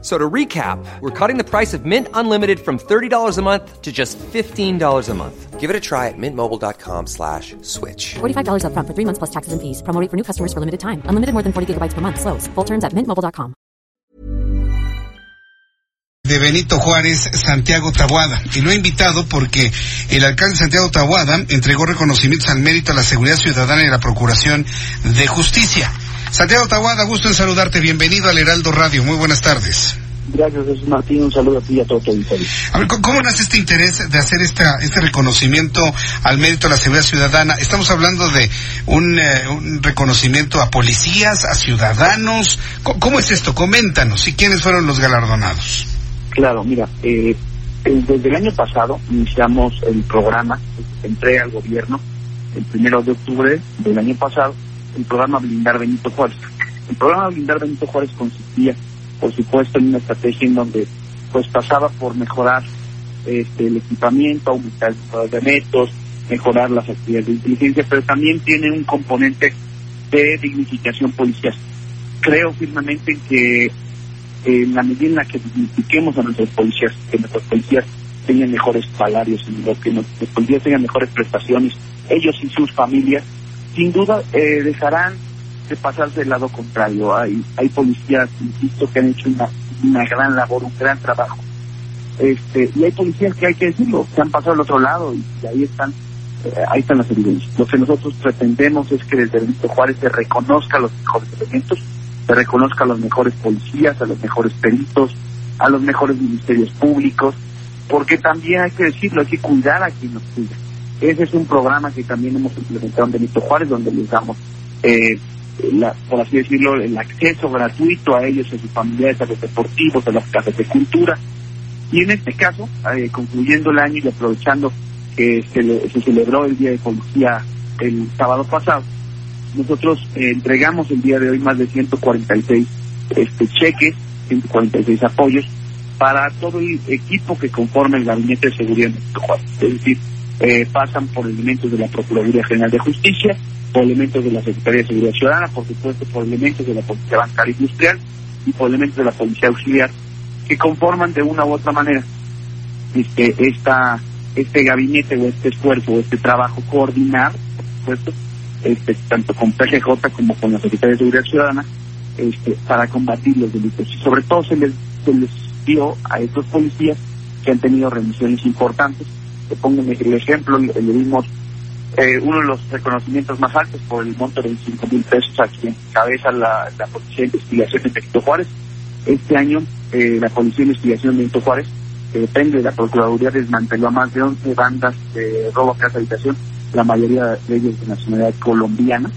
So to recap, we're cutting the price of Mint Unlimited from $30 a month to just $15 a month. Give it a try at mintmobile.com slash switch. $45 upfront for three months plus taxes and fees. Promo rate for new customers for limited time. Unlimited more than 40 gigabytes per month. Slows. Full terms at mintmobile.com. de Benito Juárez, Santiago Tabuada. Y lo he invitado porque el alcalde Santiago Tabuada entregó reconocimientos al mérito a la seguridad ciudadana y la procuración de justicia. Santiago Tabuada, gusto en saludarte. Bienvenido al Heraldo Radio. Muy buenas tardes. Gracias, Jesús Martín. Un saludo a ti y a todo tu auditorio. A ver, ¿cómo nace este interés de hacer esta, este reconocimiento al mérito a la seguridad ciudadana? Estamos hablando de un, eh, un reconocimiento a policías, a ciudadanos. ¿Cómo, ¿Cómo, es esto? Coméntanos. ¿Y quiénes fueron los galardonados? Claro, mira, eh, desde el año pasado iniciamos el programa, entré al gobierno el primero de octubre del año pasado, el programa Blindar Benito Juárez. El programa Blindar Benito Juárez consistía por supuesto en una estrategia en donde pues pasaba por mejorar este, el equipamiento, aumentar el de mejorar las actividades de inteligencia, pero también tiene un componente de dignificación policial. Creo firmemente que en la medida en la que dignifiquemos a nuestros policías, que nuestros policías tengan mejores salarios, que nuestros policías tengan mejores prestaciones, ellos y sus familias, sin duda eh, dejarán de pasarse del lado contrario. Hay, hay policías, insisto, que han hecho una, una gran labor, un gran trabajo. Este, y hay policías que hay que decirlo, que han pasado al otro lado y, ahí están eh, ahí están las evidencias. Lo que nosotros pretendemos es que desde Benito Juárez se reconozca los mejores elementos, se reconozca a los mejores policías, a los mejores peritos, a los mejores ministerios públicos, porque también hay que decirlo, hay que cuidar a quien nos cuida. Ese es un programa que también hemos implementado en Benito Juárez, donde les damos eh, la, por así decirlo, el acceso gratuito a ellos, a sus familiares, a los deportivos, a las casas de cultura. Y en este caso, eh, concluyendo el año y aprovechando que se, se, celebró el Día de Policía el sábado pasado, nosotros eh, entregamos el día de hoy más de 146 este, cheques, 146 apoyos para todo el equipo que conforma el Gabinete de Seguridad de México. Es decir, eh, pasan por elementos de la Procuraduría General de Justicia, por elementos de la Secretaría de Seguridad Ciudadana, por supuesto por elementos de la Policía Bancaria Industrial y por elementos de la Policía Auxiliar, que conforman de una u otra manera este esta este gabinete o este esfuerzo o este trabajo coordinar, por supuesto, este, tanto con PGJ como con la Secretaría de Seguridad Ciudadana, este, para combatir los delitos. Y sobre todo se les, se les dio a estos policías que han tenido remisiones importantes. Te pongo el ejemplo, le, dimos eh, uno de los reconocimientos más altos por el monto de 25 mil pesos a quien cabeza la, la Policía de Investigación de Benito Juárez. Este año eh, la Policía de Investigación de Benito Juárez, que depende de la Procuraduría, desmanteló a más de 11 bandas de robo a casa habitación, la mayoría de ellos de nacionalidad colombiana.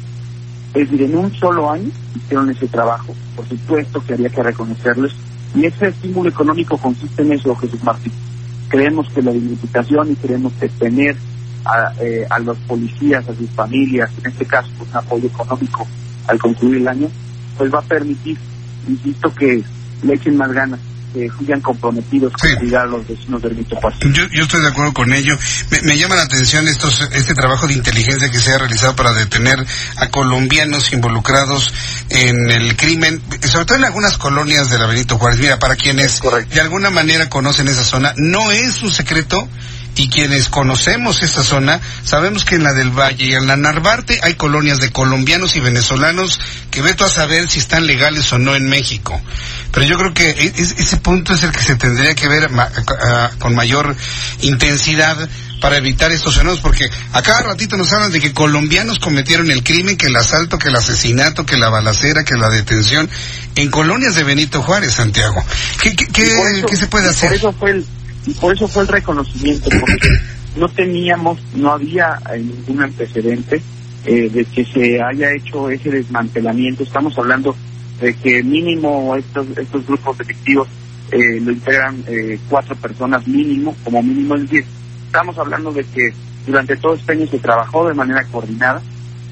Es decir, en un solo año hicieron ese trabajo. Por supuesto que había que reconocerles. Y ese estímulo económico consiste en eso, Jesús Martín. Creemos que la dignificación y creemos que tener a, eh, a, los policías, a sus familias, en este caso un apoyo económico al concluir el año, pues va a permitir, insisto, que le echen más ganas, que sigan comprometidos con Sí. cuidar a los vecinos del Benito Juárez. Yo, yo estoy de acuerdo con ello. Me, me llama la atención estos, este trabajo de inteligencia que se ha realizado para detener a colombianos involucrados en el crimen, sobre todo en algunas colonias de la Benito Juárez. Mira, para quienes de alguna manera conocen esa zona, no es un secreto y quienes conocemos esta zona sabemos que en la del Valle y en la Narvarte hay colonias de colombianos y venezolanos que veto a saber si están legales o no en México. Pero yo creo que e- es- ese punto es el que se tendría que ver ma- a- con mayor intensidad para evitar estos fenómenos, porque a cada ratito nos hablan de que colombianos cometieron el crimen, que el asalto, que el asesinato, que la balacera, que la detención, en colonias de Benito Juárez, Santiago. ¿Qué, qué, qué- eso- qué se puede hacer? Por eso fue el, y por eso fue el reconocimiento, porque no teníamos, no había eh, ningún antecedente eh, de que se haya hecho ese desmantelamiento. Estamos hablando de que mínimo estos, estos grupos delictivos eh, lo integran cuatro personas mínimo, como mínimo es decir, estamos hablando de que durante todo este año se trabajó de manera coordinada,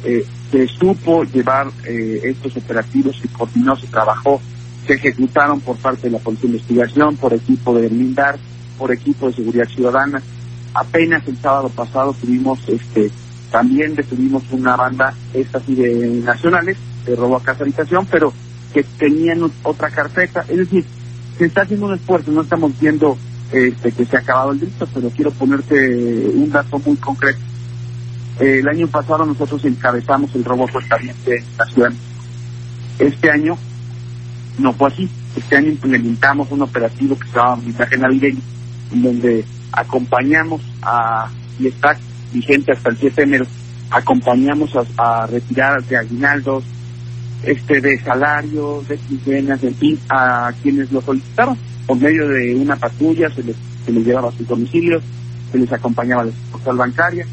se supo llevar estos operativos, se coordinó, se trabajó, se ejecutaron por parte de la Policía de Investigación, por equipo de blindar, por equipo de seguridad ciudadana. Apenas el sábado pasado tuvimos, este, también detuvimos una banda, esta sí de nacionales, de robo a casa habitación, pero que tenían otra carpeta. Es decir, se está haciendo un esfuerzo, no estamos viendo este, que se ha acabado el delito, pero quiero ponerte un dato muy concreto. Eh, el año pasado nosotros encabezamos el robo fuertemente en la ciudad. Este año no fue así. Este año implementamos un operativo que se llama Mensaje Navideño, donde acompañamos a, y está vigente hasta el 7 de enero, acompañamos a, a retirar de aguinaldos, este de salarios, de quincenas, en fin, a quienes lo solicitaron. Por medio de una patrulla se les, se les llevaba a sus domicilios, se les acompañaba a la postal bancaria.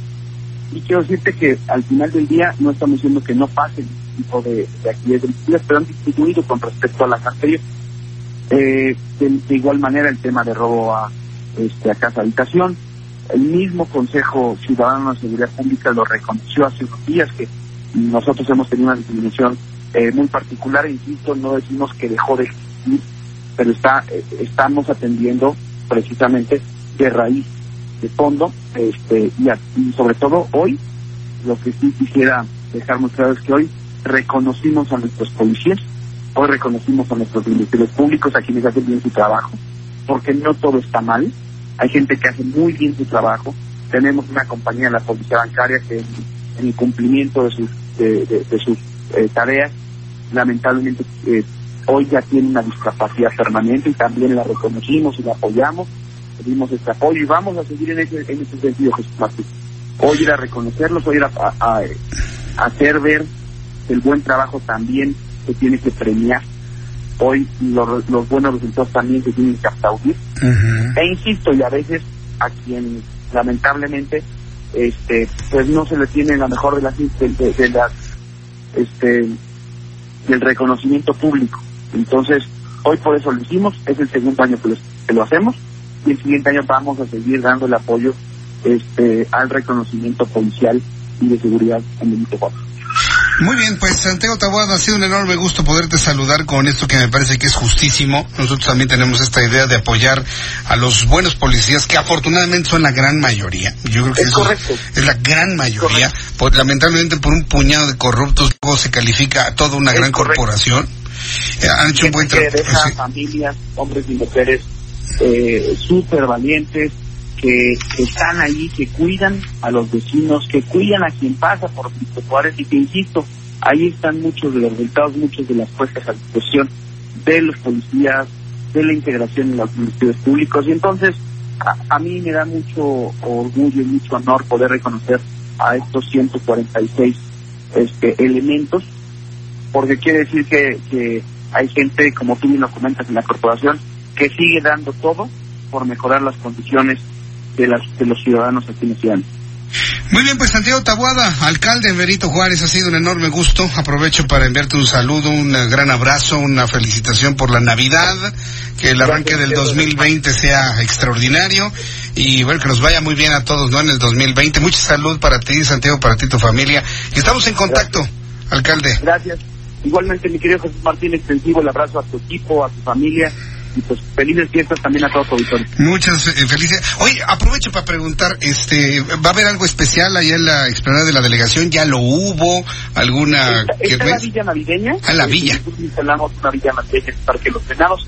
Y quiero decirte que al final del día no estamos diciendo que no pasen este tipo de, de actividades pero han disminuido con respecto a la cartera. Eh, de, igual manera el tema de robo a, este, a casa habitación. El mismo Consejo Ciudadano de Seguridad Pública lo reconoció hace unos días que nosotros hemos tenido una disminución eh, muy particular, insisto, no decimos que dejó de existir, pero está, eh, estamos atendiendo precisamente de raíz, de fondo, este, y, y, sobre todo hoy, lo que sí quisiera dejar muy claro es que hoy reconocimos a nuestros policías, hoy reconocimos a nuestros ministerios públicos, a quienes hacen bien su trabajo, porque no todo está mal, hay gente que hace muy bien su trabajo, tenemos una compañía, la Policía Bancaria, que en, en el cumplimiento de sus, de, sus eh, tareas, lamentablemente eh, hoy ya tiene una discapacidad permanente y también la reconocimos y la apoyamos, pedimos este apoyo y vamos a seguir en ese, en ese sentido, Jesús Martín. Hoy ir a reconocerlos, hoy ir a, a hacer ver el buen trabajo también se tiene que premiar. Hoy los, los buenos resultados también se tienen que aplaudir. Uh -huh. E insisto, y a veces a quien lamentablemente este pues no se le tiene la mejor de las de, de, de las este del reconocimiento público. Entonces, hoy por eso lo hicimos, es el segundo año que lo, que lo hacemos y el siguiente año vamos a seguir dando el apoyo este al reconocimiento policial y de seguridad en el Juárez. Muy bien, pues Santiago Taboada, ha sido un enorme gusto poderte saludar con esto que me parece que es justísimo. Nosotros también tenemos esta idea de apoyar a los buenos policías, que afortunadamente son la gran mayoría. Yo creo que es, correcto. es la gran mayoría. Pues, lamentablemente por un puñado de corruptos luego se califica a toda una es gran correcto. corporación. Eh, han hecho un buen trabajo. Sí. familias, hombres y mujeres eh, súper valientes, que, están ahí, que cuidan a los vecinos, que cuidan a quien pasa por Benito Juárez y que, insisto, ahí están muchos de los resultados, muchos de las puestas a disposición de los policías, de la integración en los ministerios públicos. Y entonces, a, a mí me da mucho orgullo y mucho honor poder reconocer a estos 146 este, elementos, porque quiere decir que, que hay gente, como tú bien lo comentas en la corporación, que sigue dando todo por mejorar las condiciones de, las, de los ciudadanos aquí en la ciudad. Muy bien, pues Santiago Tabuada, alcalde de Benito Juárez, ha sido un enorme gusto. Aprovecho para enviarte un saludo, un gran abrazo, una felicitación por la Navidad, que el arranque del 2020 sea extraordinario y bueno, que nos vaya muy bien a todos, ¿no? En el 2020. Mucha salud para ti, Santiago, para ti, tu familia. Estamos en contacto, Gracias. alcalde. Gracias. Igualmente, mi querido Jesús Martín, extensivo el abrazo a tu equipo, a tu familia y pues felices fiestas también a todos los auditores. Muchas eh, felices. Oye, aprovecho para preguntar, este, ¿va a haber algo especial allá en la explanada de la delegación? ¿Ya lo hubo? ¿Alguna? Está la villa navideña. Ah, la villa. Instalamos una villa navideña para que los venados,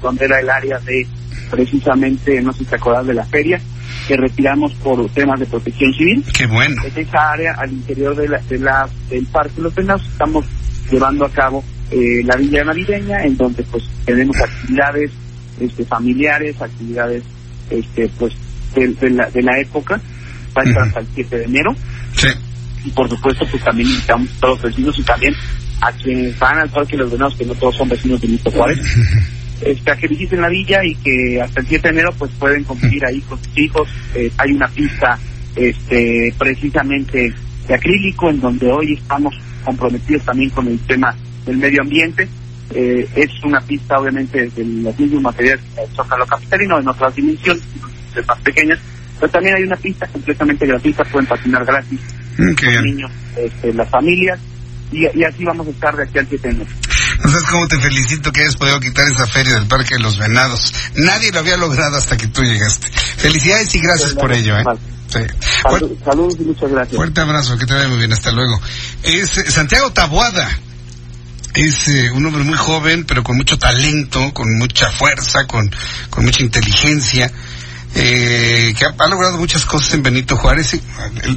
donde era el área de, precisamente, no sé si te acordás de la feria, que retiramos por temas de protección civil. Qué bueno. En esa área, al interior de la, de la, del Parque Los Venados, estamos llevando a cabo eh, la villa navideña, en donde pues tenemos actividades este, familiares, actividades este, pues de, de, la, de la época, va a estar hasta el 7 de enero. Sí. Y por supuesto, pues también invitamos a todos los vecinos y también a quienes van al Parque Los Venados, que no todos son vecinos de Benito Juárez, este, a que visiten la villa y que hasta el 7 de enero pues pueden convivir ahí con sus hijos. Eh, hay una pista este, precisamente de acrílico en donde hoy estamos comprometidos también con el tema del medio ambiente. Eh, es una pista obviamente de los mismos materiales que el Zócalo Capitalino en otras dimensiones, más pequeñas, pero también hay una pista completamente gratuita, pueden patinar gratis Mm, qué los niños, este, las familias, y, y así vamos a estar de aquí al 7 de enero. No sabes cómo te felicito que hayas podido quitar esa feria del Parque de los Venados. Nadie lo había logrado hasta que tú llegaste. Felicidades y gracias por ello, ¿eh? Sí. Salud, saludos y muchas gracias. Fuerte abrazo, que te vaya muy bien, hasta luego. Es Santiago Tabuada. Es eh, un hombre muy joven, pero con mucho talento, con mucha fuerza, con, con mucha inteligencia eh, que ha, logrado muchas cosas en Benito Juárez.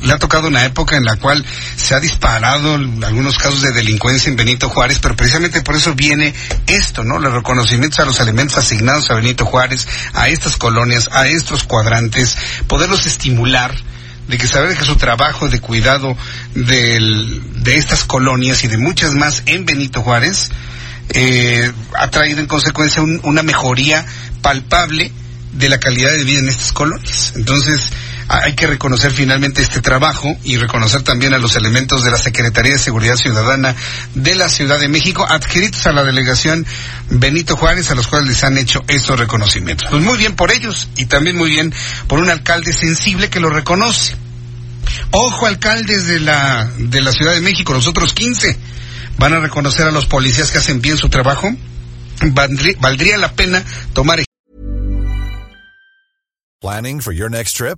Le ha tocado una época en la cual se ha disparado algunos casos de delincuencia en Benito Juárez, pero precisamente por eso viene esto, ¿no? Los reconocimientos a los elementos asignados a Benito Juárez, a estas colonias, a estos cuadrantes, poderlos estimular de que saber que su trabajo de cuidado del, de estas colonias y de muchas más en Benito Juárez eh, ha traído en consecuencia un, una mejoría palpable de la calidad de vida en estas colonias. Entonces, hay que reconocer finalmente este trabajo y reconocer también a los elementos de la Secretaría de Seguridad Ciudadana de la Ciudad de México adscritos a la delegación Benito Juárez, a los cuales les han hecho estos reconocimientos. Pues muy bien por ellos y también muy bien por un alcalde sensible que lo reconoce. Ojo, alcaldes de la, de la Ciudad de México, los otros 15 van a reconocer a los policías que hacen bien su trabajo. Valdría, valdría la pena tomar Planning for your next trip?